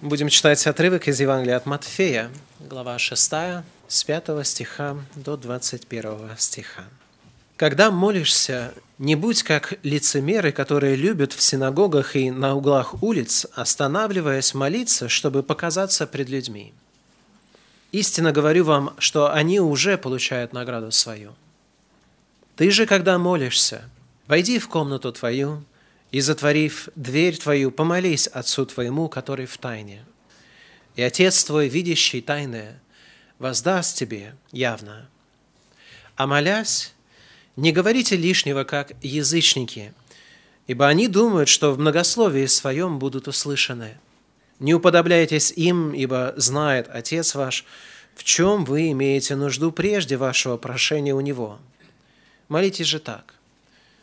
Будем читать отрывок из Евангелия от Матфея, глава 6, с 5 стиха до 21 стиха. «Когда молишься, не будь как лицемеры, которые любят в синагогах и на углах улиц, останавливаясь молиться, чтобы показаться пред людьми. Истинно говорю вам, что они уже получают награду свою. Ты же, когда молишься, войди в комнату твою, и, затворив дверь твою, помолись Отцу твоему, который в тайне. И Отец твой, видящий тайное, воздаст тебе явно. А молясь, не говорите лишнего, как язычники, ибо они думают, что в многословии своем будут услышаны. Не уподобляйтесь им, ибо знает Отец ваш, в чем вы имеете нужду прежде вашего прошения у Него. Молитесь же так.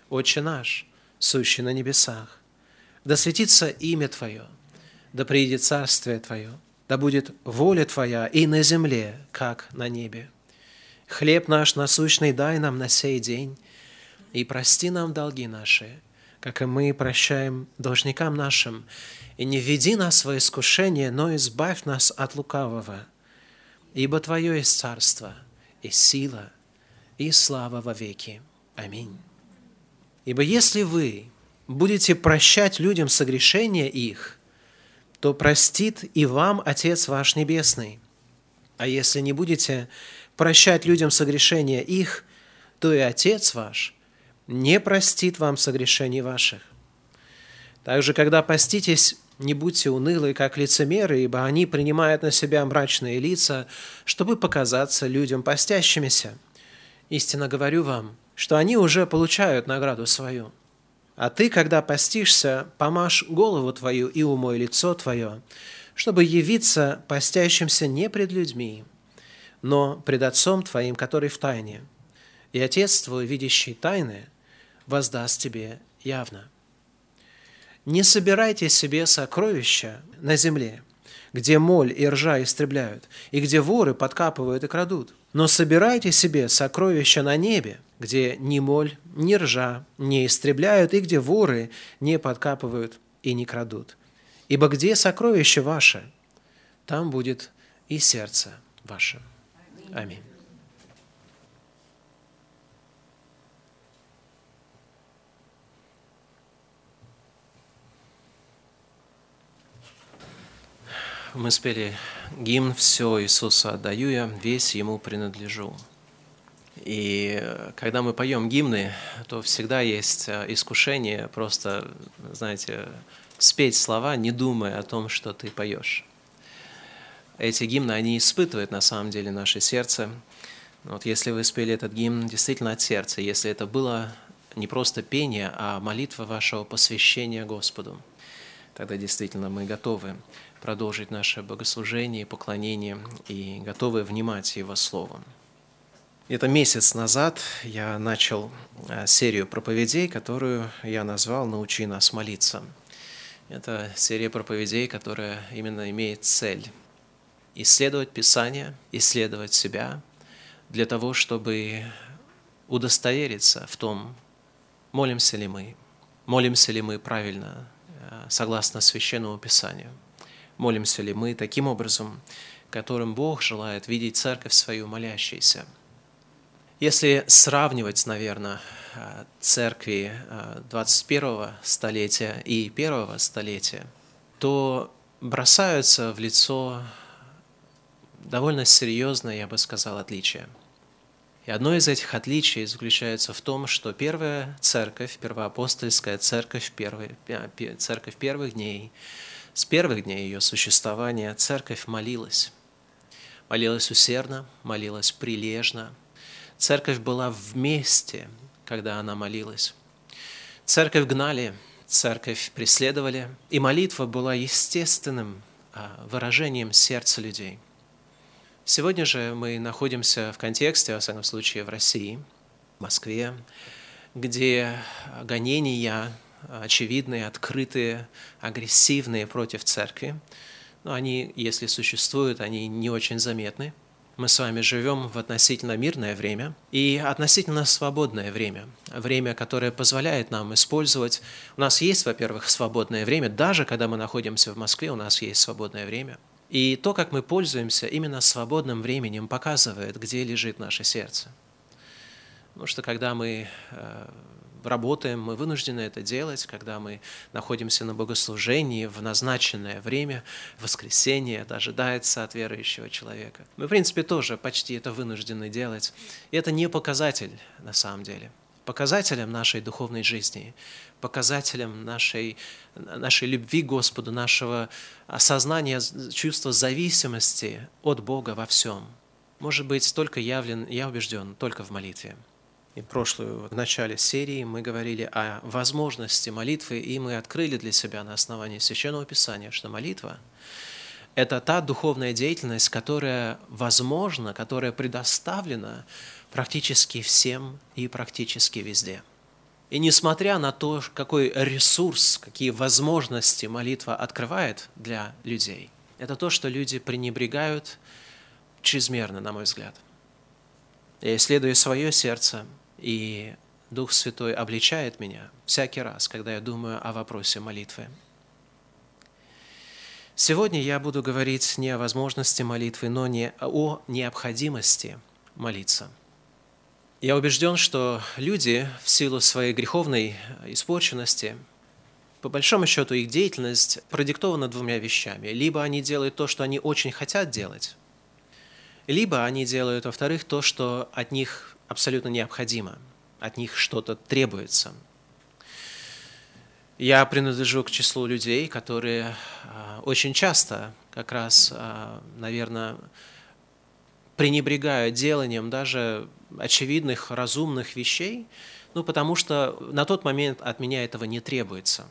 Отче наш – сущий на небесах. Да светится имя Твое, да приедет царствие Твое, да будет воля Твоя и на земле, как на небе. Хлеб наш насущный дай нам на сей день, и прости нам долги наши, как и мы прощаем должникам нашим, и не введи нас в искушение, но избавь нас от лукавого, ибо Твое есть царство, и сила, и слава во веки. Аминь. Ибо если вы будете прощать людям согрешения их, то простит и вам Отец ваш Небесный. А если не будете прощать людям согрешения их, то и Отец ваш не простит вам согрешений ваших. Также, когда поститесь, не будьте унылы, как лицемеры, ибо они принимают на себя мрачные лица, чтобы показаться людям постящимися. Истинно говорю вам – что они уже получают награду свою. А ты, когда постишься, помажь голову твою и умой лицо твое, чтобы явиться постящимся не пред людьми, но пред Отцом твоим, который в тайне. И Отец твой, видящий тайны, воздаст тебе явно. Не собирайте себе сокровища на земле, где моль и ржа истребляют, и где воры подкапывают и крадут – но собирайте себе сокровища на небе, где ни моль, ни ржа не истребляют, и где воры не подкапывают и не крадут. Ибо где сокровище ваше, там будет и сердце ваше. Аминь. Мы спели гимн «Все Иисуса отдаю я, весь Ему принадлежу». И когда мы поем гимны, то всегда есть э, искушение просто, знаете, спеть слова, не думая о том, что ты поешь. Эти гимны, они испытывают на самом деле наше сердце. Вот если вы спели этот гимн действительно от сердца, если это было не просто пение, а молитва вашего посвящения Господу, тогда действительно мы готовы продолжить наше богослужение поклонение и готовы внимать Его Словом. Это месяц назад я начал э, серию проповедей, которую я назвал «Научи нас молиться». Это серия проповедей, которая именно имеет цель исследовать Писание, исследовать себя, для того, чтобы удостовериться в том, молимся ли мы, молимся ли мы правильно, э, согласно Священному Писанию – Молимся ли мы таким образом, которым Бог желает видеть церковь свою молящейся? Если сравнивать, наверное, церкви 21 столетия и первого столетия, то бросаются в лицо довольно серьезное, я бы сказал, отличие. И одно из этих отличий заключается в том, что первая церковь, первоапостольская церковь, первый, церковь первых дней – с первых дней ее существования церковь молилась. Молилась усердно, молилась прилежно. Церковь была вместе, когда она молилась. Церковь гнали, церковь преследовали, и молитва была естественным а, выражением сердца людей. Сегодня же мы находимся в контексте, во всяком случае, в России, в Москве, где гонения очевидные, открытые, агрессивные против церкви. Но они, если существуют, они не очень заметны. Мы с вами живем в относительно мирное время и относительно свободное время. Время, которое позволяет нам использовать... У нас есть, во-первых, свободное время. Даже когда мы находимся в Москве, у нас есть свободное время. И то, как мы пользуемся именно свободным временем, показывает, где лежит наше сердце. Потому что когда мы э, работаем, мы вынуждены это делать, когда мы находимся на богослужении в назначенное время, воскресенье, это ожидается от верующего человека. Мы, в принципе, тоже почти это вынуждены делать. И это не показатель на самом деле. Показателем нашей духовной жизни, показателем нашей, нашей любви к Господу, нашего осознания, чувства зависимости от Бога во всем может быть только явлен, я убежден, только в молитве и прошлую, в начале серии мы говорили о возможности молитвы, и мы открыли для себя на основании Священного Писания, что молитва – это та духовная деятельность, которая возможна, которая предоставлена практически всем и практически везде. И несмотря на то, какой ресурс, какие возможности молитва открывает для людей, это то, что люди пренебрегают чрезмерно, на мой взгляд. И исследуя свое сердце, и Дух Святой обличает меня всякий раз, когда я думаю о вопросе молитвы. Сегодня я буду говорить не о возможности молитвы, но не о необходимости молиться. Я убежден, что люди в силу своей греховной испорченности, по большому счету их деятельность продиктована двумя вещами. Либо они делают то, что они очень хотят делать, либо они делают, во-вторых, то, что от них абсолютно необходимо, от них что-то требуется. Я принадлежу к числу людей, которые а, очень часто как раз, а, наверное, пренебрегают деланием даже очевидных, разумных вещей, ну, потому что на тот момент от меня этого не требуется.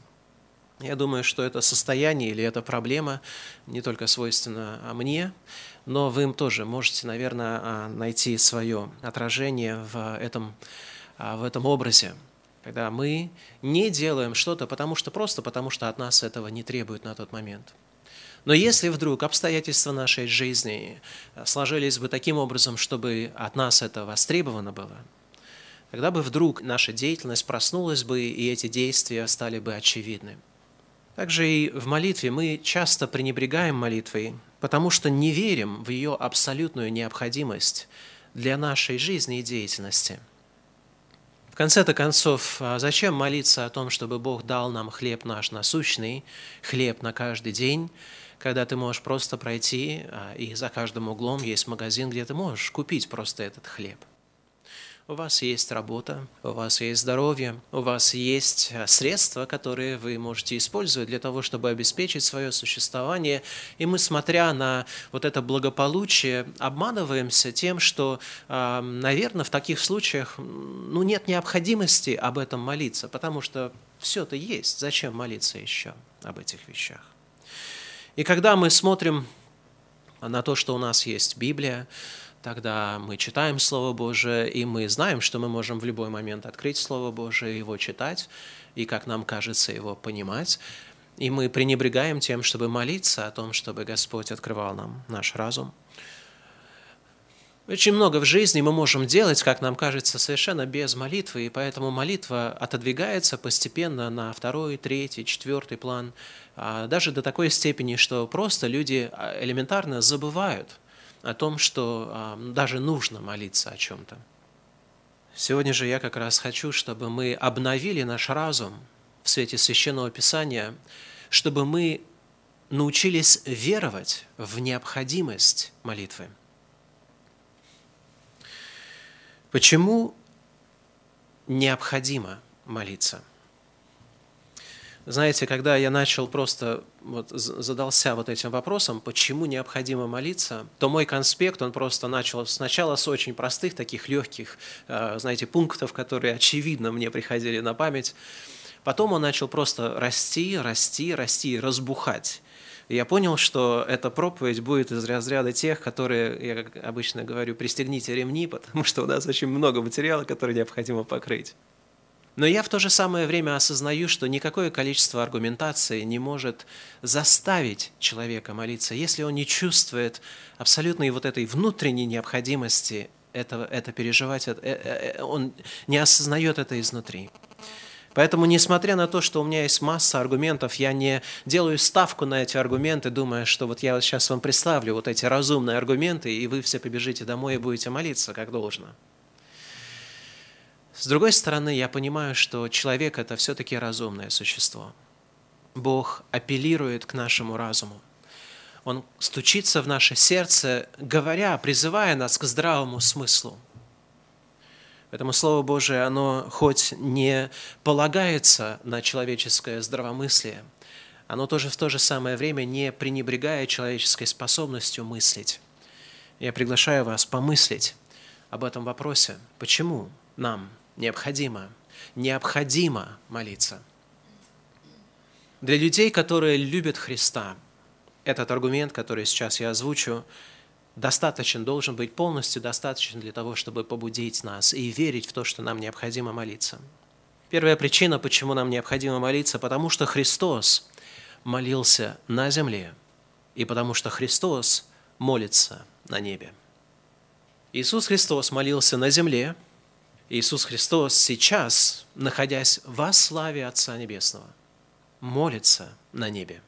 Я думаю, что это состояние или эта проблема не только свойственна мне, но вы им тоже можете, наверное, а, найти свое отражение в этом, а, в этом образе, когда мы не делаем что-то, потому что просто потому что от нас этого не требуют на тот момент. Но если вдруг обстоятельства нашей жизни а, сложились бы таким образом, чтобы от нас это востребовано было, тогда бы вдруг наша деятельность проснулась бы, и эти действия стали бы очевидны. Также и в молитве мы часто пренебрегаем молитвой, потому что не верим в ее абсолютную необходимость для нашей жизни и деятельности. В конце-то концов, а зачем молиться о том, чтобы Бог дал нам хлеб наш насущный, хлеб на каждый день, когда ты можешь просто пройти, а, и за каждым углом есть магазин, где ты можешь купить просто этот хлеб – у вас есть работа, у вас есть здоровье, у вас есть э, средства, которые вы можете использовать для того, чтобы обеспечить свое существование. И мы, смотря на вот это благополучие, обманываемся тем, что, наверное, в таких случаях ну, нет необходимости об этом молиться, потому что все это есть. Зачем молиться еще об этих вещах? И когда мы смотрим на то, что у нас есть Библия, тогда мы читаем Слово Божие, и мы знаем, что мы можем в любой момент открыть Слово Божие, его читать, и, как нам кажется, его понимать. И мы пренебрегаем тем, чтобы молиться о том, чтобы Господь открывал нам наш разум. Очень много в жизни мы можем делать, как нам кажется, совершенно без молитвы, и поэтому молитва отодвигается постепенно на второй, третий, четвертый план, а даже до такой степени, что просто люди а, элементарно забывают – о том, что а, даже нужно молиться о чем-то. Сегодня же я как раз хочу, чтобы мы обновили наш разум в свете Священного Писания, чтобы мы научились веровать в необходимость молитвы. Почему необходимо молиться? Знаете, когда я начал просто вот задался вот этим вопросом, почему необходимо молиться, то мой конспект, он просто начал сначала с очень простых, таких легких, э, знаете, пунктов, которые очевидно мне приходили на память. Потом он начал просто расти, расти, расти, разбухать. И я понял, что эта проповедь будет из разряда тех, которые, я как обычно говорю, пристегните ремни, потому что у нас очень много материала, который необходимо покрыть. Но я в то же самое время осознаю, что никакое количество аргументации не может заставить человека молиться, если он не чувствует абсолютной вот этой внутренней необходимости этого, это переживать, э, э, э, он не осознает это изнутри. Поэтому, несмотря на то, что у меня есть масса аргументов, я не делаю ставку на эти аргументы, думая, что вот я вот сейчас вам представлю вот эти разумные аргументы, и вы все побежите домой и будете молиться, как должно. С другой стороны, я понимаю, что человек – это все-таки разумное существо. Бог апеллирует к нашему разуму. Он стучится в наше сердце, говоря, призывая нас к здравому смыслу. Поэтому Слово Божие, оно хоть не полагается на человеческое здравомыслие, оно тоже в то же самое время не пренебрегая человеческой способностью мыслить. Я приглашаю вас помыслить об этом вопросе. Почему нам необходимо, необходимо молиться. Для людей, которые любят Христа, этот аргумент, который сейчас я озвучу, достаточен, должен быть полностью достаточен для того, чтобы побудить нас и верить в то, что нам необходимо молиться. Первая причина, почему нам необходимо молиться, потому что Христос молился на земле, и потому что Христос молится на небе. Иисус Христос молился на земле, Иисус Христос сейчас, находясь во славе Отца Небесного, молится на небе.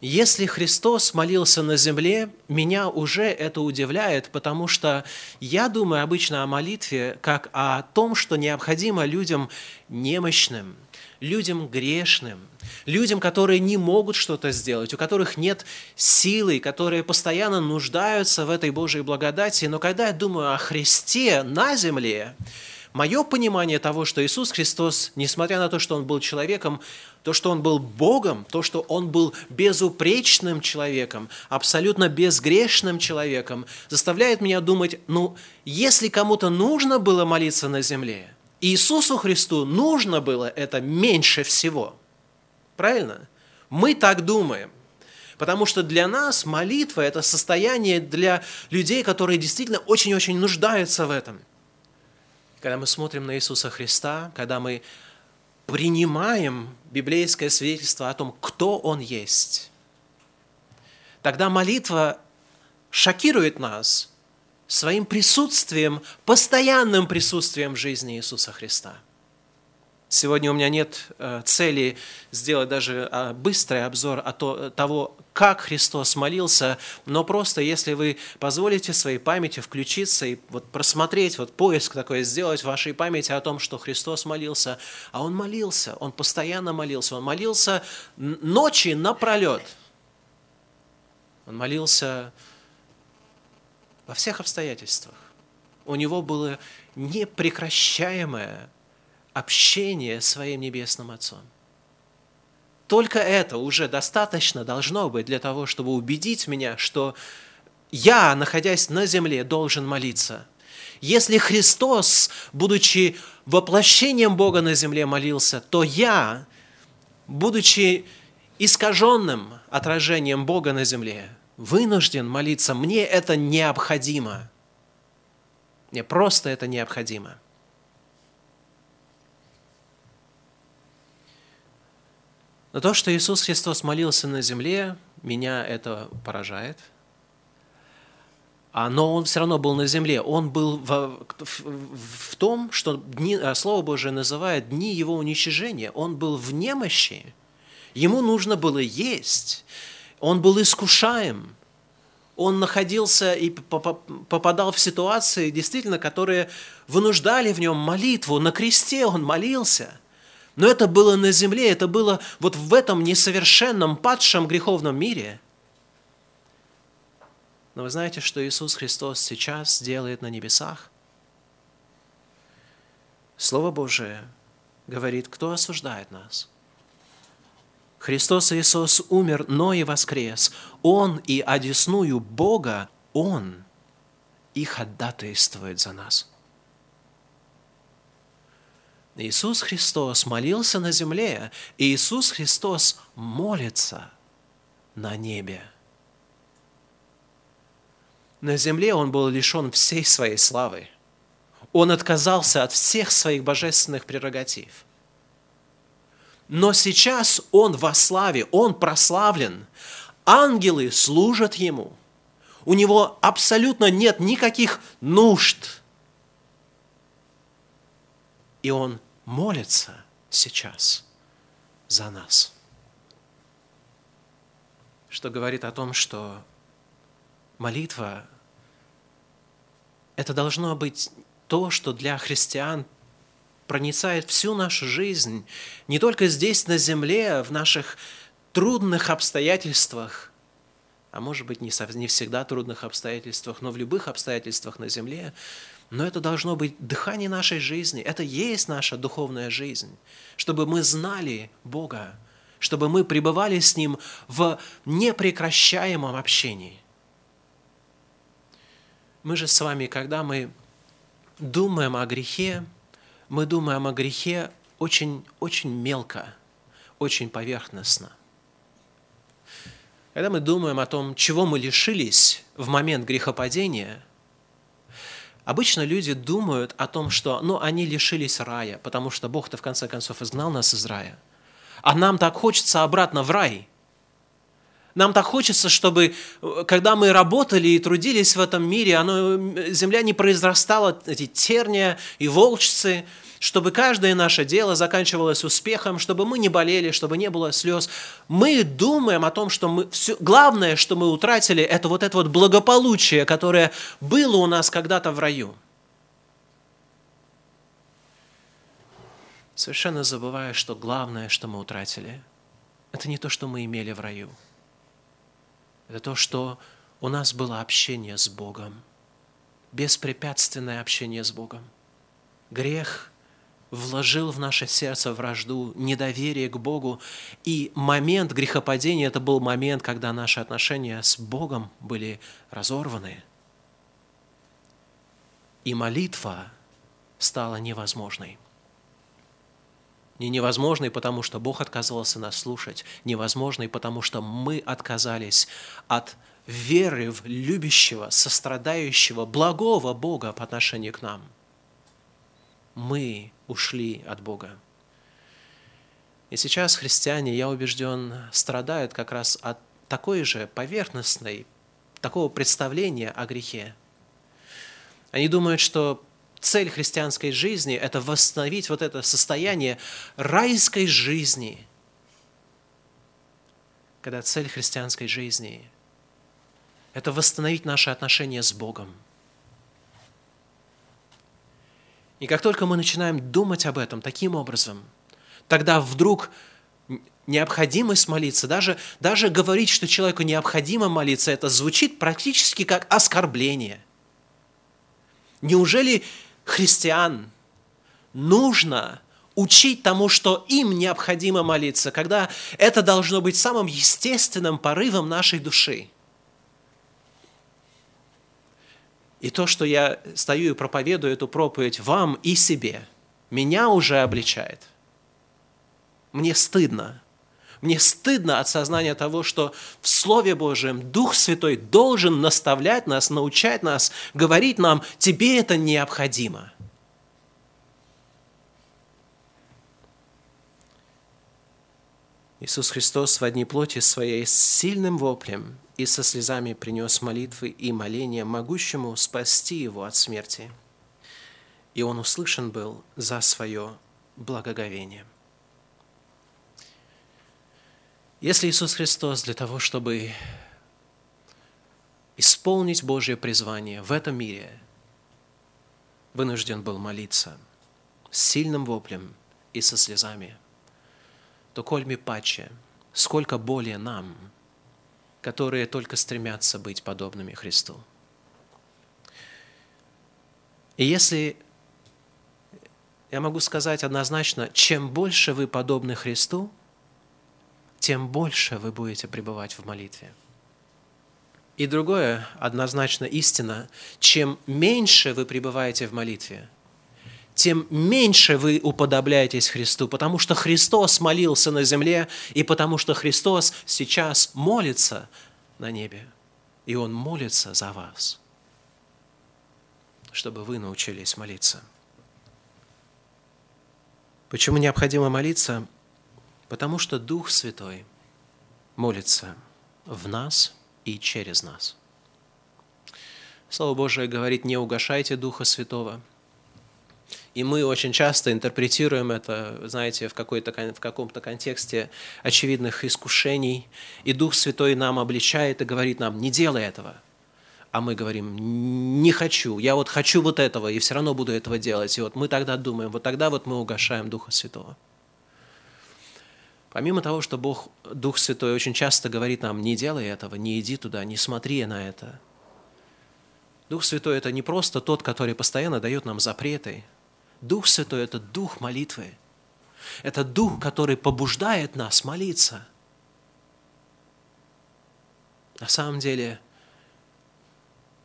Если Христос молился на земле, меня уже это удивляет, потому что я думаю обычно о молитве как о том, что необходимо людям немощным, людям грешным, людям, которые не могут что-то сделать, у которых нет силы, которые постоянно нуждаются в этой Божьей благодати. Но когда я думаю о Христе на земле, мое понимание того, что Иисус Христос, несмотря на то, что Он был человеком, то, что Он был Богом, то, что Он был безупречным человеком, абсолютно безгрешным человеком, заставляет меня думать, ну, если кому-то нужно было молиться на земле – Иисусу Христу нужно было это меньше всего. Правильно? Мы так думаем. Потому что для нас молитва – это состояние для людей, которые действительно очень-очень нуждаются в этом. Когда мы смотрим на Иисуса Христа, когда мы принимаем библейское свидетельство о том, кто Он есть, тогда молитва шокирует нас – своим присутствием, постоянным присутствием в жизни Иисуса Христа. Сегодня у меня нет э, цели сделать даже а, быстрый обзор о того, как Христос молился, но просто если вы позволите своей памяти включиться и вот просмотреть, вот поиск такой сделать в вашей памяти о том, что Христос молился, а Он молился, Он постоянно молился, Он молился ночи напролет. Он молился во всех обстоятельствах. У него было непрекращаемое общение с своим Небесным Отцом. Только это уже достаточно должно быть для того, чтобы убедить меня, что я, находясь на земле, должен молиться. Если Христос, будучи воплощением Бога на земле, молился, то я, будучи искаженным отражением Бога на земле, вынужден молиться, мне это необходимо. Мне просто это необходимо. Но то, что Иисус Христос молился на земле, меня это поражает. А, но Он все равно был на земле. Он был в, в, в том, что дни, а, Слово Божие называет дни Его уничижения. Он был в немощи. Ему нужно было есть. Он был искушаем. Он находился и попадал в ситуации, действительно, которые вынуждали в нем молитву. На кресте он молился. Но это было на земле, это было вот в этом несовершенном, падшем греховном мире. Но вы знаете, что Иисус Христос сейчас делает на небесах? Слово Божие говорит, кто осуждает нас – Христос Иисус умер, но и воскрес. Он и одесную Бога, Он и ходатайствует за нас. Иисус Христос молился на земле, и Иисус Христос молится на небе. На земле Он был лишен всей своей славы. Он отказался от всех своих божественных прерогатив. Но сейчас Он во славе, Он прославлен. Ангелы служат Ему. У Него абсолютно нет никаких нужд. И Он молится сейчас за нас. Что говорит о том, что молитва – это должно быть то, что для христиан проницает всю нашу жизнь, не только здесь, на земле, в наших трудных обстоятельствах, а может быть, не, всегда трудных обстоятельствах, но в любых обстоятельствах на земле, но это должно быть дыхание нашей жизни, это есть наша духовная жизнь, чтобы мы знали Бога, чтобы мы пребывали с Ним в непрекращаемом общении. Мы же с вами, когда мы думаем о грехе, мы думаем о грехе очень, очень мелко, очень поверхностно. Когда мы думаем о том, чего мы лишились в момент грехопадения, обычно люди думают о том, что ну, они лишились рая, потому что Бог-то в конце концов изгнал нас из рая. А нам так хочется обратно в рай – нам так хочется, чтобы, э, когда мы работали и трудились в этом мире, оно, земля не произрастала, эти терния и волчцы, чтобы каждое наше дело заканчивалось успехом, чтобы мы не болели, чтобы не было слез. Мы думаем о том, что мы, все, главное, что мы утратили, это вот это вот благополучие, которое было у нас когда-то в раю. Совершенно забывая, что главное, что мы утратили, это не то, что мы имели в раю – это то, что у нас было общение с Богом, беспрепятственное общение с Богом. Грех вложил в наше сердце вражду, недоверие к Богу, и момент грехопадения – это был момент, когда наши отношения с Богом были разорваны. И молитва стала невозможной не невозможной, потому что Бог отказывался нас слушать, невозможной, потому что мы отказались от веры в любящего, сострадающего, благого Бога по отношению к нам. Мы ушли от Бога. И сейчас христиане, я убежден, страдают как раз от такой же поверхностной, такого представления о грехе. Они думают, что цель христианской жизни – это восстановить вот это состояние райской жизни. Когда цель христианской жизни – это восстановить наши отношения с Богом. И как только мы начинаем думать об этом таким образом, тогда вдруг необходимость молиться, даже, даже говорить, что человеку необходимо молиться, это звучит практически как оскорбление. Неужели христиан нужно учить тому, что им необходимо молиться, когда это должно быть самым естественным порывом нашей души. И то, что я стою и проповедую эту проповедь вам и себе, меня уже обличает. Мне стыдно. Мне стыдно от сознания того, что в Слове Божьем Дух Святой должен наставлять нас, научать нас, говорить нам, тебе это необходимо. Иисус Христос в одни плоти своей с сильным воплем и со слезами принес молитвы и моления могущему спасти его от смерти. И он услышан был за свое благоговение. Если Иисус Христос для того, чтобы исполнить Божье призвание в этом мире, вынужден был молиться с сильным воплем и со слезами, то кольми паче, сколько более нам, которые только стремятся быть подобными Христу. И если я могу сказать однозначно, чем больше вы подобны Христу – тем больше вы будете пребывать в молитве. И другое, однозначно истина, чем меньше вы пребываете в молитве, тем меньше вы уподобляетесь Христу, потому что Христос молился на земле, и потому что Христос сейчас молится на небе, и Он молится за вас. чтобы вы научились молиться. Почему необходимо молиться? Потому что Дух Святой молится в нас и через нас. Слово Божие говорит, не угошайте Духа Святого. И мы очень часто интерпретируем это, знаете, в, в каком-то контексте очевидных искушений. И Дух Святой нам обличает и говорит нам, не делай этого. А мы говорим, не хочу, я вот хочу вот этого, и все равно буду этого делать. И вот мы тогда думаем, вот тогда вот мы угошаем Духа Святого. Помимо того, что Бог, Дух Святой очень часто говорит нам, не делай этого, не иди туда, не смотри на это – Дух Святой – это не просто тот, который постоянно дает нам запреты. Дух Святой – это дух молитвы. Это дух, который побуждает нас молиться. На самом деле,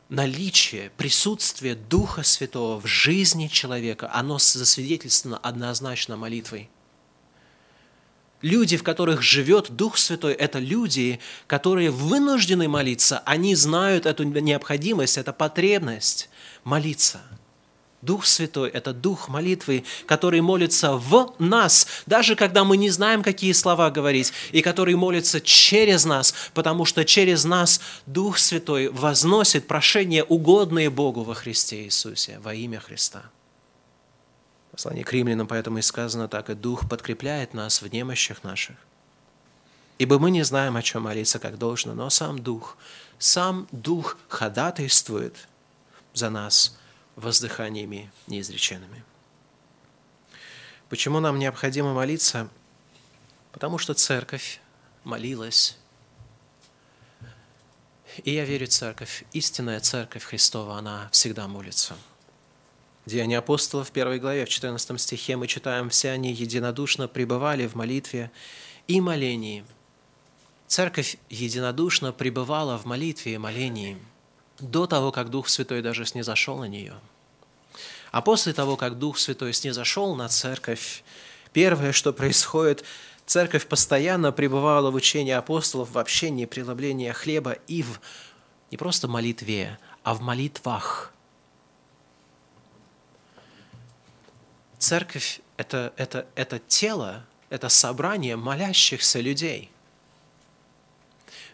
наличие, присутствие Духа Святого в жизни человека, оно засвидетельствовано однозначно молитвой – Люди, в которых живет Дух Святой, это люди, которые вынуждены молиться. Они знают эту необходимость, эту потребность молиться. Дух Святой – это Дух молитвы, который молится в нас, даже когда мы не знаем, какие слова говорить, и который молится через нас, потому что через нас Дух Святой возносит прошение, угодное Богу во Христе Иисусе, во имя Христа. Послание к римлянам поэтому и сказано так, и Дух подкрепляет нас в немощах наших. Ибо мы не знаем, о чем молиться как должно, но сам Дух, сам Дух ходатайствует за нас воздыханиями неизреченными. Почему нам необходимо молиться? Потому что церковь молилась. И я верю, церковь, истинная церковь Христова, она всегда молится – Деяния апостолов первой главе, в 14 стихе мы читаем, «Все они единодушно пребывали в молитве и молении». Церковь единодушно пребывала в молитве и молении до того, как Дух Святой даже снизошел на нее. А после того, как Дух Святой снизошел на церковь, первое, что происходит, церковь постоянно пребывала в учении апостолов, в общении, преломлении хлеба и в не просто молитве, а в молитвах – Церковь это, – это, это тело, это собрание молящихся людей.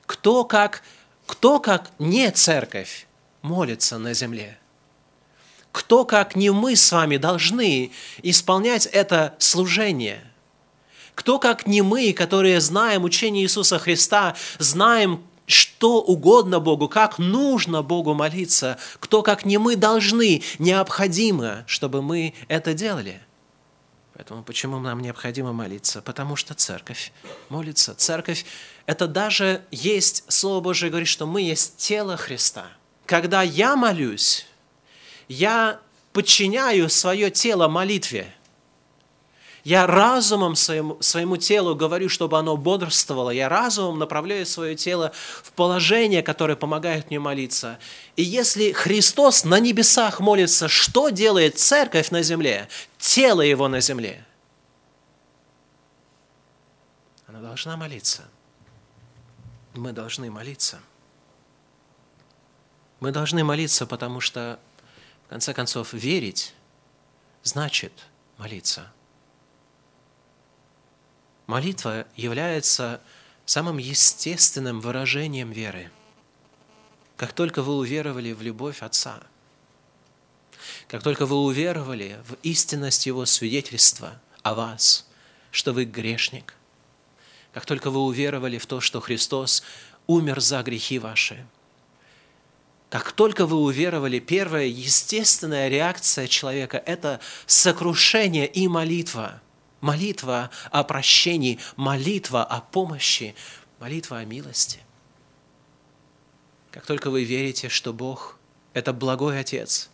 Кто как, кто как не церковь молится на земле? Кто как не мы с вами должны исполнять это служение? Кто как не мы, которые знаем учение Иисуса Христа, знаем, что угодно Богу, как нужно Богу молиться, кто как не мы должны, необходимо, чтобы мы это делали. Поэтому почему нам необходимо молиться? Потому что церковь молится. Церковь – это даже есть, Слово Божие говорит, что мы есть тело Христа. Когда я молюсь, я подчиняю свое тело молитве – я разумом своему, своему телу говорю, чтобы оно бодрствовало. Я разумом направляю свое тело в положение, которое помогает мне молиться. И если Христос на небесах молится, что делает церковь на земле? Тело его на земле. Она должна молиться. Мы должны молиться. Мы должны молиться, потому что, в конце концов, верить значит молиться. Молитва является самым естественным выражением веры. Как только вы уверовали в любовь Отца, как только вы уверовали в истинность Его свидетельства о вас, что вы грешник, как только вы уверовали в то, что Христос умер за грехи ваши, как только вы уверовали, первая естественная реакция человека – это сокрушение и молитва – молитва о прощении, молитва о помощи, молитва о милости. Как только вы верите, что Бог – это благой Отец,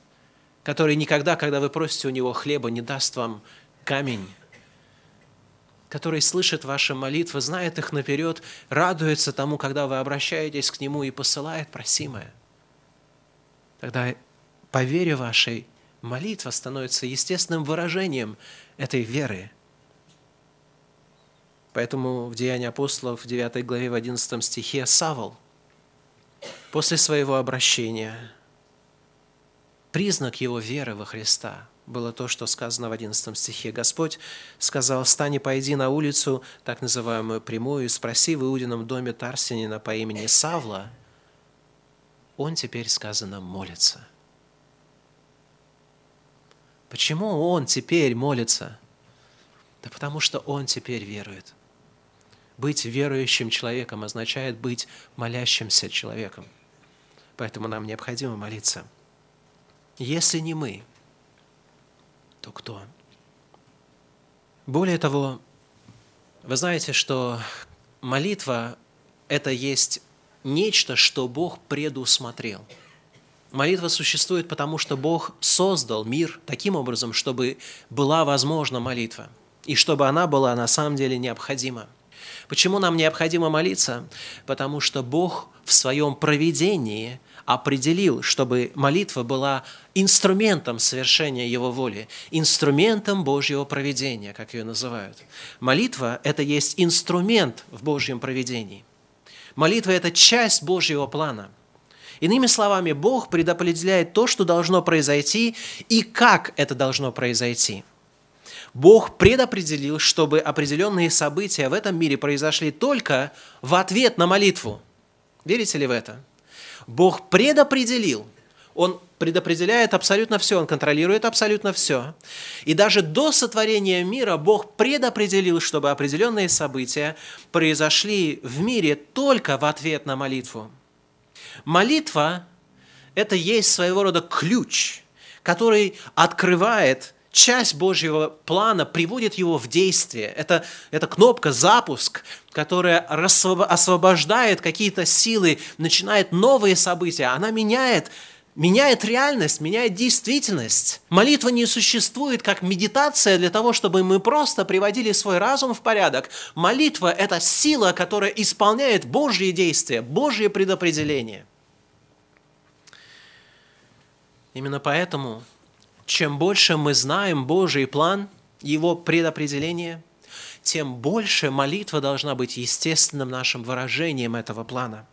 который никогда, когда вы просите у Него хлеба, не даст вам камень, который слышит ваши молитвы, знает их наперед, радуется тому, когда вы обращаетесь к Нему и посылает просимое. Тогда по вере вашей молитва становится естественным выражением этой веры – Поэтому в Деянии апостолов в 9 главе в 11 стихе Савол после своего обращения признак его веры во Христа было то, что сказано в 11 стихе. Господь сказал, «Встань и пойди на улицу, так называемую прямую, и спроси в Иудином доме Тарсинина по имени Савла». Он теперь, сказано, молится. Почему он теперь молится? Да потому что он теперь верует. Быть верующим человеком означает быть молящимся человеком. Поэтому нам необходимо молиться. Если не мы, то кто? Более того, вы знаете, что молитва – это есть нечто, что Бог предусмотрел. Молитва существует потому, что Бог создал мир таким образом, чтобы была возможна молитва, и чтобы она была на самом деле необходима. Почему нам необходимо молиться? Потому что Бог в своем проведении определил, чтобы молитва была инструментом совершения Его воли, инструментом Божьего проведения, как ее называют. Молитва – это есть инструмент в Божьем проведении. Молитва – это часть Божьего плана. Иными словами, Бог предопределяет то, что должно произойти и как это должно произойти. Бог предопределил, чтобы определенные события в этом мире произошли только в ответ на молитву. Верите ли в это? Бог предопределил. Он предопределяет абсолютно все, Он контролирует абсолютно все. И даже до сотворения мира Бог предопределил, чтобы определенные события произошли в мире только в ответ на молитву. Молитва – это есть своего рода ключ, который открывает часть Божьего плана приводит его в действие. Это, это кнопка «Запуск», которая освобождает какие-то силы, начинает новые события. Она меняет меняет реальность, меняет действительность. Молитва не существует как медитация для того, чтобы мы просто приводили свой разум в порядок. Молитва – это сила, которая исполняет Божьи действия, Божье предопределение. Именно поэтому чем больше мы знаем Божий план, его предопределение, тем больше молитва должна быть естественным нашим выражением этого плана.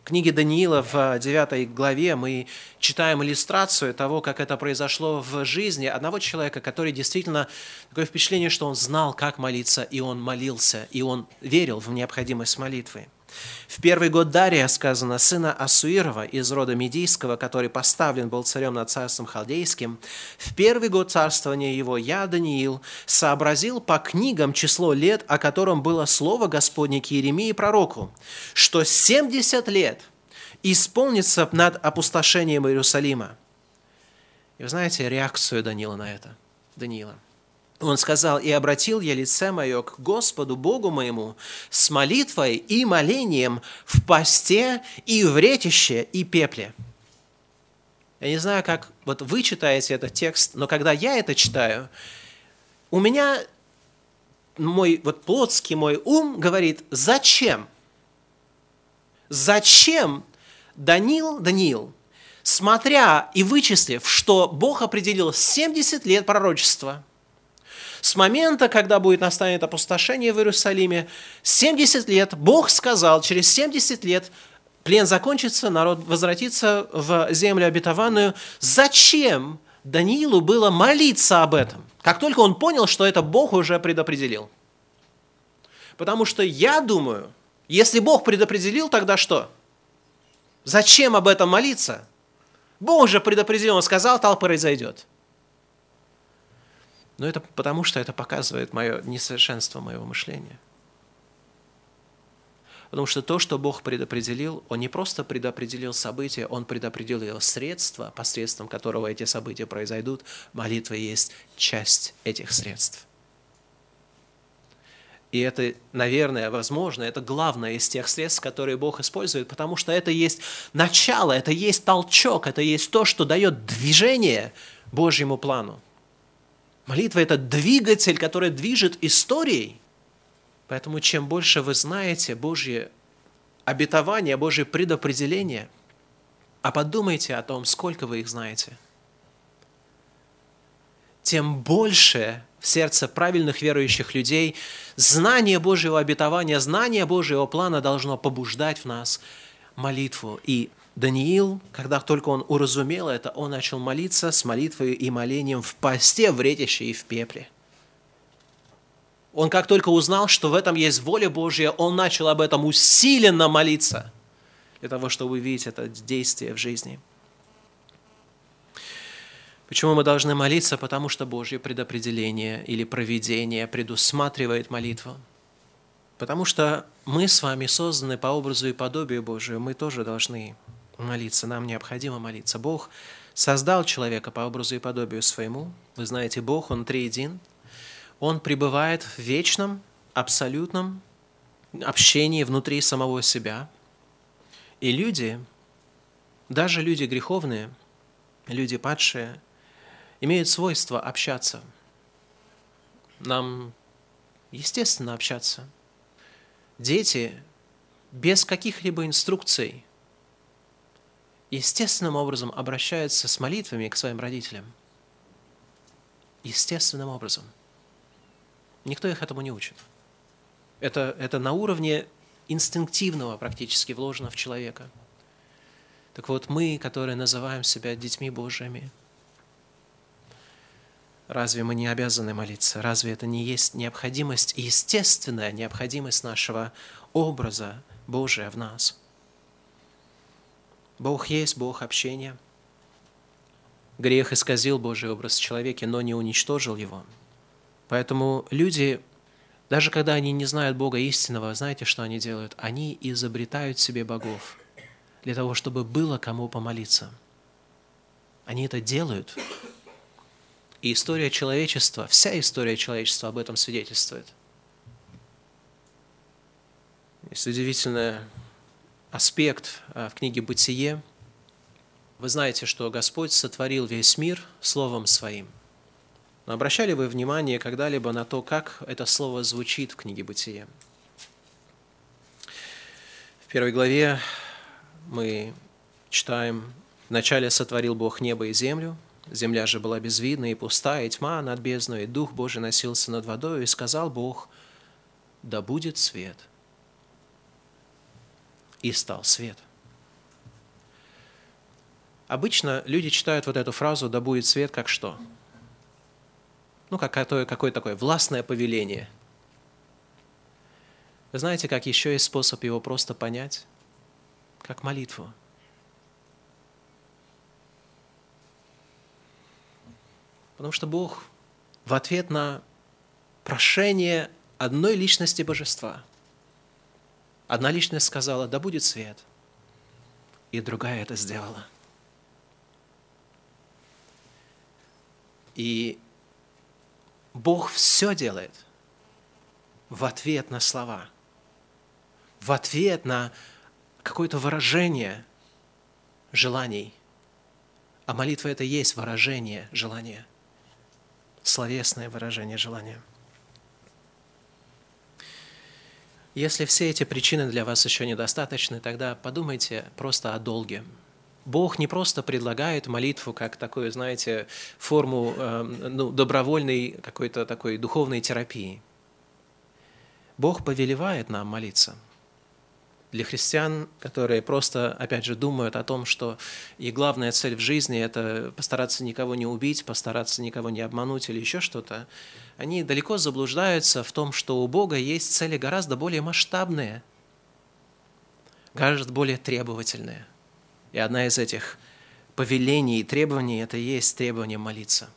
В книге Даниила в 9 главе мы читаем иллюстрацию того, как это произошло в жизни одного человека, который действительно такое впечатление, что он знал, как молиться, и он молился, и он верил в необходимость молитвы. В первый год Дария сказано, сына Асуирова из рода Медийского, который поставлен был царем над царством халдейским, в первый год царствования его я, Даниил, сообразил по книгам число лет, о котором было слово Господне к Иеремии пророку, что 70 лет исполнится над опустошением Иерусалима. И вы знаете реакцию Даниила на это? Даниила – он сказал, «И обратил я лице мое к Господу Богу моему с молитвой и молением в посте и в ретище и пепле». Я не знаю, как вот вы читаете этот текст, но когда я это читаю, у меня мой вот плотский мой ум говорит, зачем? Зачем Даниил, Даниил, смотря и вычислив, что Бог определил 70 лет пророчества – с момента, когда будет настанет опустошение в Иерусалиме, 70 лет, Бог сказал, через 70 лет плен закончится, народ возвратится в землю обетованную. Зачем Даниилу было молиться об этом? Как только он понял, что это Бог уже предопределил. Потому что я думаю, если Бог предопределил, тогда что? Зачем об этом молиться? Бог же предопределил, он сказал, tal произойдет. Но это потому, что это показывает мое несовершенство моего мышления. Потому что то, что Бог предопределил, Он не просто предопределил события, Он предопределил средства, посредством которого эти события произойдут. Молитва есть часть этих средств. И это, наверное, возможно, это главное из тех средств, которые Бог использует, потому что это есть начало, это есть толчок, это есть то, что дает движение Божьему плану. Молитва – это двигатель, который движет историей. Поэтому чем больше вы знаете Божье обетование, Божье предопределение, а подумайте о том, сколько вы их знаете, тем больше в сердце правильных верующих людей знание Божьего обетования, знание Божьего плана должно побуждать в нас молитву. И Даниил, когда только он уразумел это, он начал молиться с молитвой и молением в посте, в ретище и в пепле. Он как только узнал, что в этом есть воля Божья, он начал об этом усиленно молиться, для того, чтобы увидеть это действие в жизни. Почему мы должны молиться? Потому что Божье предопределение или проведение предусматривает молитву. Потому что мы с вами созданы по образу и подобию Божию, мы тоже должны молиться, нам необходимо молиться. Бог создал человека по образу и подобию своему. Вы знаете, Бог, Он триедин. Он пребывает в вечном, абсолютном общении внутри самого себя. И люди, даже люди греховные, люди падшие, имеют свойство общаться. Нам естественно общаться. Дети без каких-либо инструкций естественным образом обращаются с молитвами к своим родителям. Естественным образом. Никто их этому не учит. Это, это на уровне инстинктивного практически вложено в человека. Так вот, мы, которые называем себя детьми Божьими, Разве мы не обязаны молиться? Разве это не есть необходимость, естественная необходимость нашего образа Божия в нас? Бог есть Бог общения. Грех исказил Божий образ в человеке, но не уничтожил его. Поэтому люди, даже когда они не знают Бога истинного, знаете, что они делают? Они изобретают себе богов для того, чтобы было кому помолиться. Они это делают, и история человечества, вся история человечества об этом свидетельствует. Есть удивительный аспект а, в книге «Бытие». Вы знаете, что Господь сотворил весь мир Словом Своим. Но обращали вы внимание когда-либо на то, как это слово звучит в книге «Бытие»? В первой главе мы читаем «Вначале сотворил Бог небо и землю, Земля же была безвидна и пустая, и тьма над бездной, и Дух Божий носился над водой, и сказал Бог, да будет свет. И стал свет. Обычно люди читают вот эту фразу «да будет свет» как что? Ну, как какое, какое такое властное повеление. Вы знаете, как еще есть способ его просто понять? Как молитву. Потому что Бог в ответ на прошение одной личности божества, одна личность сказала, да будет свет, и другая это сделала. И Бог все делает в ответ на слова, в ответ на какое-то выражение желаний. А молитва – это есть выражение желания словесное выражение желания. Если все эти причины для вас еще недостаточны, тогда подумайте просто о долге. Бог не просто предлагает молитву как такую, знаете, форму э, ну, добровольной какой-то такой духовной терапии. Бог повелевает нам молиться – для христиан, которые просто, опять же, думают о том, что и главная цель в жизни – это постараться никого не убить, постараться никого не обмануть или еще что-то, они далеко заблуждаются в том, что у Бога есть цели гораздо более масштабные, гораздо более требовательные. И одна из этих повелений и требований – это и есть требование молиться.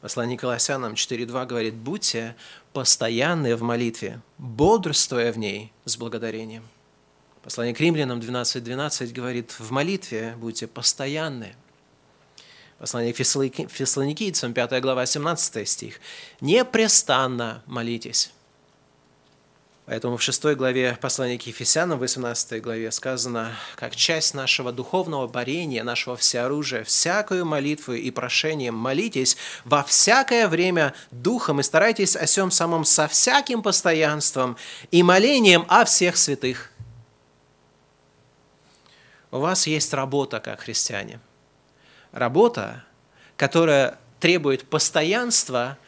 Послание Колоссянам 4.2 говорит, «Будьте постоянны в молитве, бодрствуя в ней с благодарением». Послание к римлянам 12.12 12 говорит, в молитве будьте постоянны. Послание к фессалоникийцам, 5 глава, 17 стих. «Непрестанно молитесь». Поэтому в 6 главе послания к Ефесянам, 18 главе сказано, как часть нашего духовного борения, нашего всеоружия, всякую молитву и прошением молитесь во всякое время духом и старайтесь о всем самом со всяким постоянством и молением о всех святых у вас есть работа как христиане. Работа, которая требует постоянства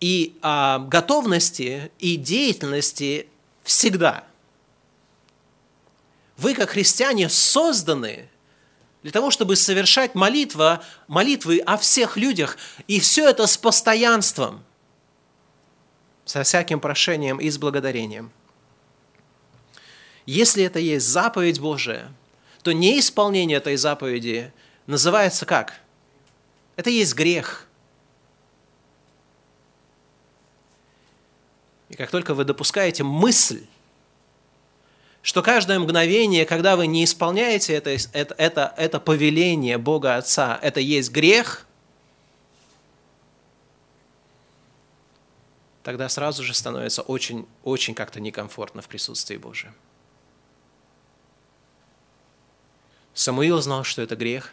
и а, готовности и деятельности всегда. Вы, как христиане, созданы для того, чтобы совершать молитва, молитвы о всех людях, и все это с постоянством, со всяким прошением и с благодарением. Если это есть заповедь Божия, то неисполнение этой заповеди называется как? Это есть грех. И как только вы допускаете мысль, что каждое мгновение, когда вы не исполняете это, это, это, это повеление Бога Отца, это есть грех, тогда сразу же становится очень, очень как-то некомфортно в присутствии Божьем. Самуил знал, что это грех.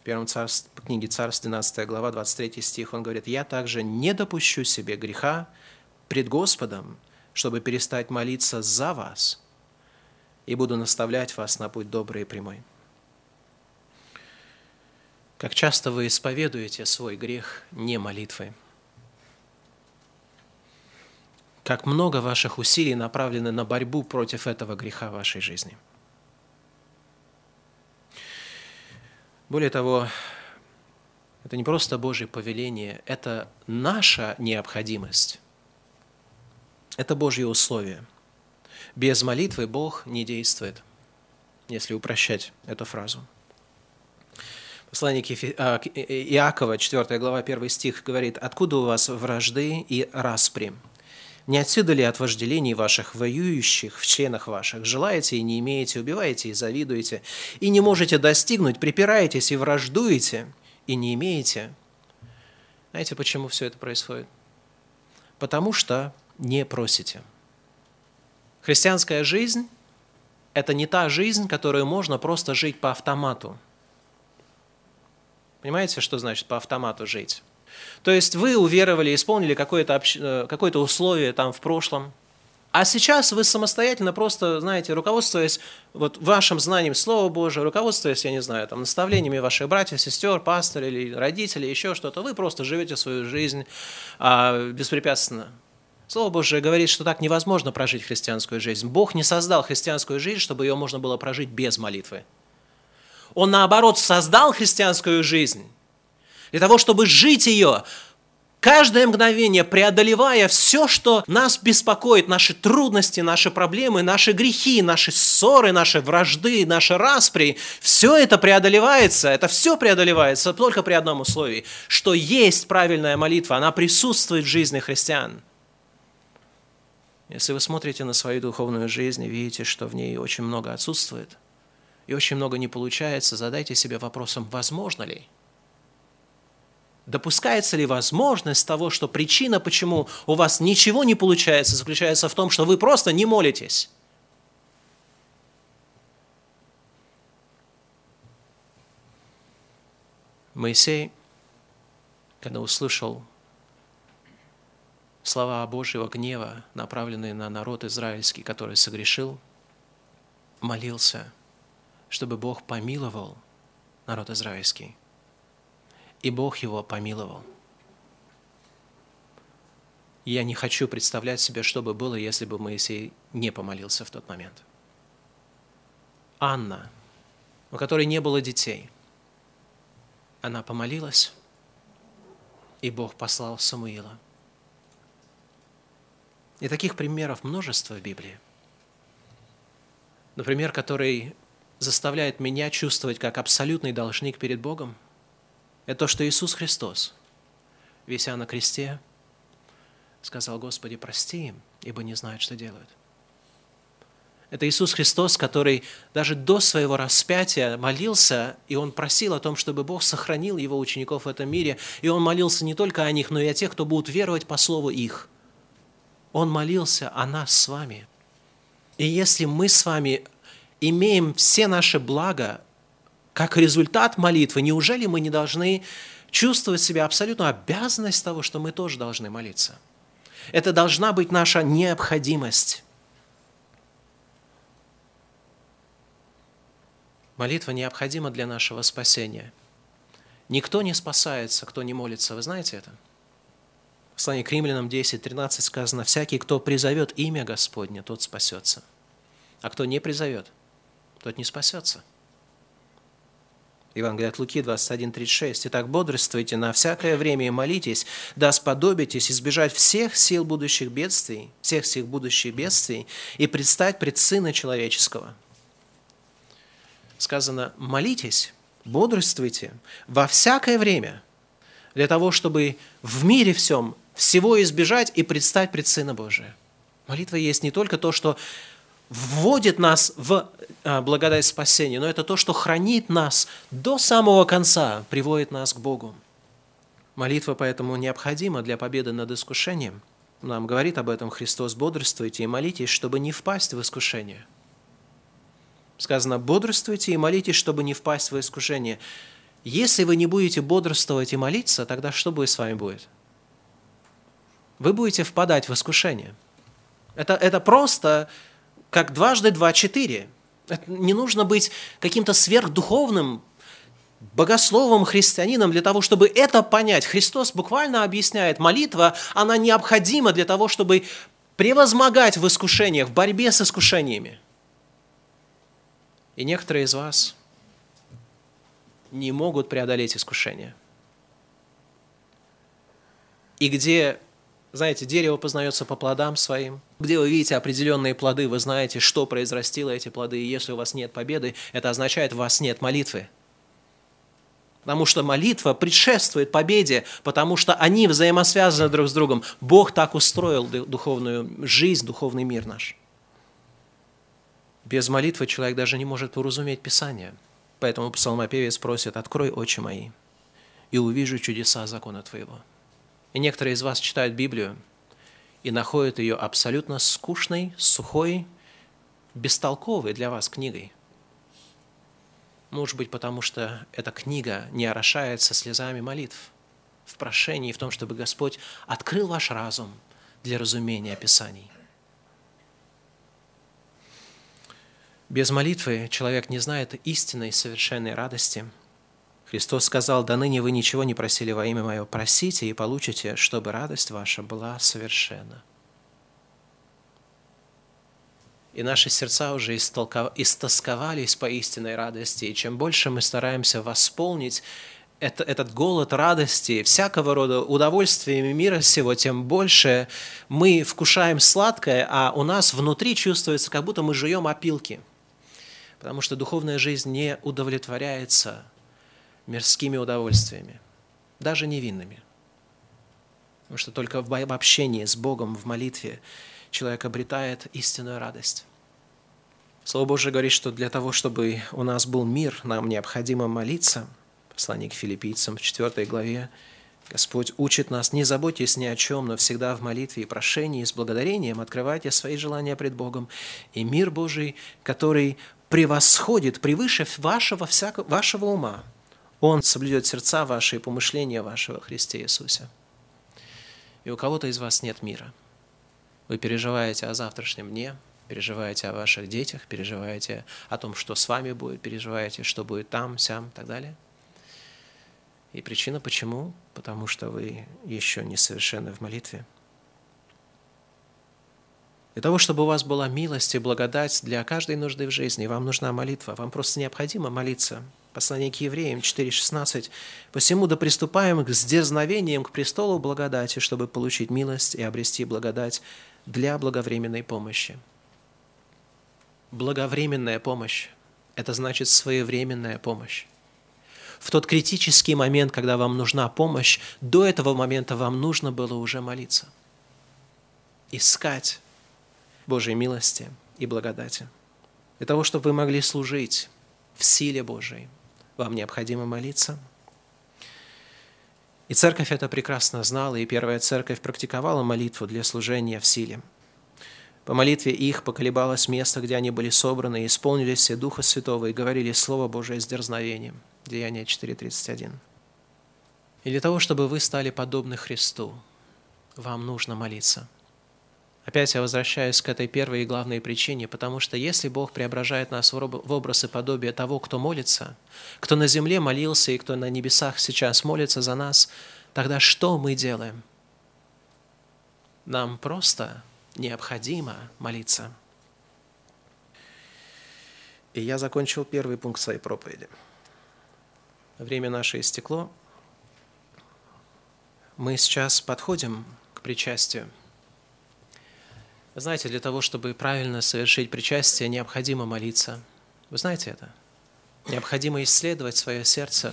В первом царств, книге Царств, 12 глава, 23 стих, он говорит, «Я также не допущу себе греха пред Господом, чтобы перестать молиться за вас, и буду наставлять вас на путь добрый и прямой». Как часто вы исповедуете свой грех не молитвой? Как много ваших усилий направлены на борьбу против этого греха в вашей жизни – Более того, это не просто Божье повеление, это наша необходимость. Это Божье условие. Без молитвы Бог не действует, если упрощать эту фразу. Послание а, Иакова, 4 глава, 1 стих говорит, «Откуда у вас вражды и распри?» Не отсюда ли от вожделений ваших, воюющих в членах ваших? Желаете и не имеете, убиваете и завидуете, и не можете достигнуть, припираетесь и враждуете, и не имеете. Знаете, почему все это происходит? Потому что не просите. Христианская жизнь – это не та жизнь, которую можно просто жить по автомату. Понимаете, что значит по автомату жить? То есть вы уверовали, исполнили какое-то, общ... Э, какое-то условие там в прошлом, а сейчас вы самостоятельно просто, знаете, руководствуясь вот вашим знанием Слова Божьего, руководствуясь, я не знаю, там, наставлениями ваших братьев, сестер, пастора или родителей, еще что-то, вы просто живете свою жизнь а, беспрепятственно. Слово Божие говорит, что так невозможно прожить христианскую жизнь. Бог не создал христианскую жизнь, чтобы ее можно было прожить без молитвы. Он, наоборот, создал христианскую жизнь для того, чтобы жить ее, каждое мгновение преодолевая все, что нас беспокоит, наши трудности, наши проблемы, наши грехи, наши ссоры, наши вражды, наши распри, все это преодолевается, это все преодолевается только при одном условии, что есть правильная молитва, она присутствует в жизни христиан. Если вы смотрите на свою духовную жизнь и видите, что в ней очень много отсутствует и очень много не получается, задайте себе вопросом, возможно ли – Допускается ли возможность того, что причина, почему у вас ничего не получается, заключается в том, что вы просто не молитесь? Моисей, когда услышал слова Божьего гнева, направленные на народ израильский, который согрешил, молился, чтобы Бог помиловал народ израильский и Бог его помиловал. Я не хочу представлять себе, что бы было, если бы Моисей не помолился в тот момент. Анна, у которой не было детей, она помолилась, и Бог послал Самуила. И таких примеров множество в Библии. Например, который заставляет меня чувствовать как абсолютный должник перед Богом – это то, что Иисус Христос, вися на кресте, сказал, Господи, прости им, ибо не знают, что делают. Это Иисус Христос, который даже до своего распятия молился, и Он просил о том, чтобы Бог сохранил Его учеников в этом мире, и Он молился не только о них, но и о тех, кто будут веровать по слову их. Он молился о нас с вами. И если мы с вами имеем все наши блага как результат молитвы, неужели мы не должны чувствовать себя абсолютно обязанность того, что мы тоже должны молиться? Это должна быть наша необходимость. Молитва необходима для нашего спасения. Никто не спасается, кто не молится. Вы знаете это? В послании к римлянам 10, 13 сказано, «Всякий, кто призовет имя Господне, тот спасется». а кто не призовет, тот не спасется. Евангелие от Луки 21.36. «Итак, бодрствуйте на всякое время и молитесь, да сподобитесь избежать всех сил будущих бедствий, всех сил будущих бедствий и предстать пред Сына Человеческого». Сказано, молитесь, бодрствуйте во всякое время, для того, чтобы в мире всем всего избежать и предстать пред Сына Божия. Молитва есть не только то, что вводит нас в а, благодать спасения, но это то, что хранит нас до самого конца, приводит нас к Богу. Молитва поэтому необходима для победы над искушением. Нам говорит об этом Христос, бодрствуйте и молитесь, чтобы не впасть в искушение. Сказано, бодрствуйте и молитесь, чтобы не впасть в искушение. Если вы не будете бодрствовать и молиться, тогда что будет с вами будет? Вы будете впадать в искушение. Это, это просто как дважды два – четыре. Не нужно быть каким-то сверхдуховным, богословом, христианином для того, чтобы это понять. Христос буквально объясняет, молитва, она необходима для того, чтобы превозмогать в искушениях, в борьбе с искушениями. И некоторые из вас не могут преодолеть искушение. И где знаете, дерево познается по плодам своим. Где вы видите определенные плоды, вы знаете, что произрастило эти плоды. И если у вас нет победы, это означает, у вас нет молитвы. Потому что молитва предшествует победе, потому что они взаимосвязаны друг с другом. Бог так устроил духовную жизнь, духовный мир наш. Без молитвы человек даже не может уразуметь Писание. Поэтому псалмопевец просит, открой очи мои, и увижу чудеса закона Твоего. И некоторые из вас читают Библию и находят ее абсолютно скучной, сухой, бестолковой для вас книгой. Может быть, потому что эта книга не орошается слезами молитв в прошении, в том, чтобы Господь открыл ваш разум для разумения Писаний. Без молитвы человек не знает истинной совершенной радости – Христос сказал, «Да ныне вы ничего не просили во имя Мое, просите и получите, чтобы радость ваша была совершенна». И наши сердца уже истосковались по истинной радости, и чем больше мы стараемся восполнить это, этот голод радости, всякого рода удовольствиями мира всего, тем больше мы вкушаем сладкое, а у нас внутри чувствуется, как будто мы жуем опилки. Потому что духовная жизнь не удовлетворяется мирскими удовольствиями, даже невинными. Потому что только в общении с Богом, в молитве, человек обретает истинную радость. Слово Божие говорит, что для того, чтобы у нас был мир, нам необходимо молиться. Послание к филиппийцам в 4 главе Господь учит нас, не заботьтесь ни о чем, но всегда в молитве и прошении, с благодарением открывайте свои желания пред Богом. И мир Божий, который превосходит, превыше вашего, всякого, вашего ума, он соблюдет сердца ваши и помышления вашего Христе Иисусе. И у кого-то из вас нет мира. Вы переживаете о завтрашнем дне, переживаете о ваших детях, переживаете о том, что с вами будет, переживаете, что будет там, сям и так далее. И причина почему? Потому что вы еще не совершенны в молитве. Для того, чтобы у вас была милость и благодать для каждой нужды в жизни, вам нужна молитва. Вам просто необходимо молиться – Послание к евреям 4.16. «Посему да приступаем с дерзновением к престолу благодати, чтобы получить милость и обрести благодать для благовременной помощи». Благовременная помощь – это значит своевременная помощь. В тот критический момент, когда вам нужна помощь, до этого момента вам нужно было уже молиться, искать Божьей милости и благодати, для того, чтобы вы могли служить в силе Божией, вам необходимо молиться. И церковь это прекрасно знала, и первая церковь практиковала молитву для служения в силе. По молитве их поколебалось место, где они были собраны, и исполнились все Духа Святого, и говорили Слово Божие с дерзновением. Деяние 4.31. И для того, чтобы вы стали подобны Христу, вам нужно молиться – Опять я возвращаюсь к этой первой и главной причине, потому что если Бог преображает нас в образ и подобие того, кто молится, кто на земле молился и кто на небесах сейчас молится за нас, тогда что мы делаем? Нам просто необходимо молиться. И я закончил первый пункт своей проповеди. Время наше истекло. Мы сейчас подходим к причастию. Вы знаете, для того, чтобы правильно совершить причастие, необходимо молиться. Вы знаете это? Необходимо исследовать свое сердце.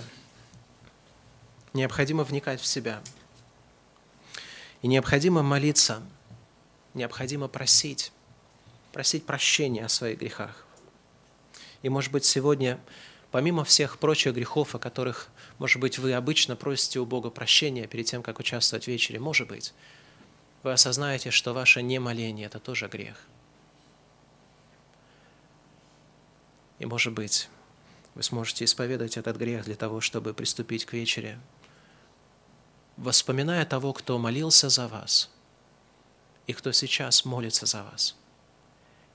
Необходимо вникать в себя. И необходимо молиться. Необходимо просить. Просить прощения о своих грехах. И, может быть, сегодня, помимо всех прочих грехов, о которых, может быть, вы обычно просите у Бога прощения перед тем, как участвовать в вечере, может быть, вы осознаете, что ваше немоление – это тоже грех. И, может быть, вы сможете исповедовать этот грех для того, чтобы приступить к вечере, воспоминая того, кто молился за вас и кто сейчас молится за вас.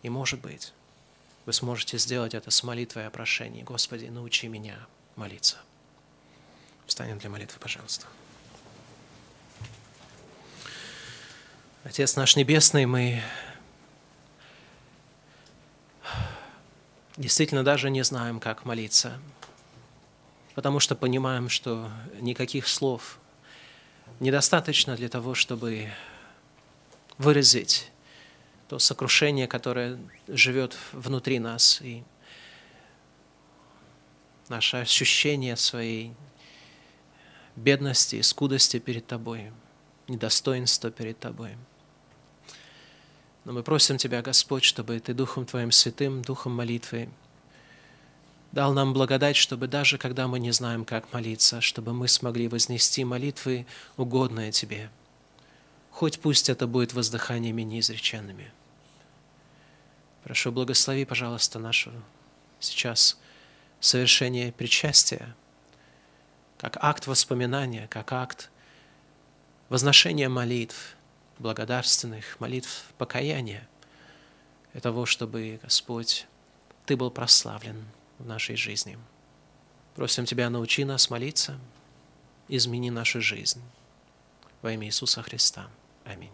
И, может быть, вы сможете сделать это с молитвой о прошении. Господи, научи меня молиться. Встанем для молитвы, пожалуйста. Отец наш Небесный, мы действительно даже не знаем, как молиться, потому что понимаем, что никаких слов недостаточно для того, чтобы выразить то сокрушение, которое живет внутри нас, и наше ощущение своей бедности и скудости перед Тобой, недостоинства перед Тобой. Но мы просим Тебя, Господь, чтобы Ты Духом Твоим Святым, Духом молитвы, дал нам благодать, чтобы даже когда мы не знаем, как молиться, чтобы мы смогли вознести молитвы, угодные Тебе – хоть пусть это будет воздыханиями неизреченными. Прошу, благослови, пожалуйста, нашу сейчас совершение причастия, как акт воспоминания, как акт возношения молитв, благодарственных молитв покаяния, для того, чтобы, Господь, Ты был прославлен в нашей жизни. Просим Тебя, научи нас молиться, измени нашу жизнь во имя Иисуса Христа. Аминь.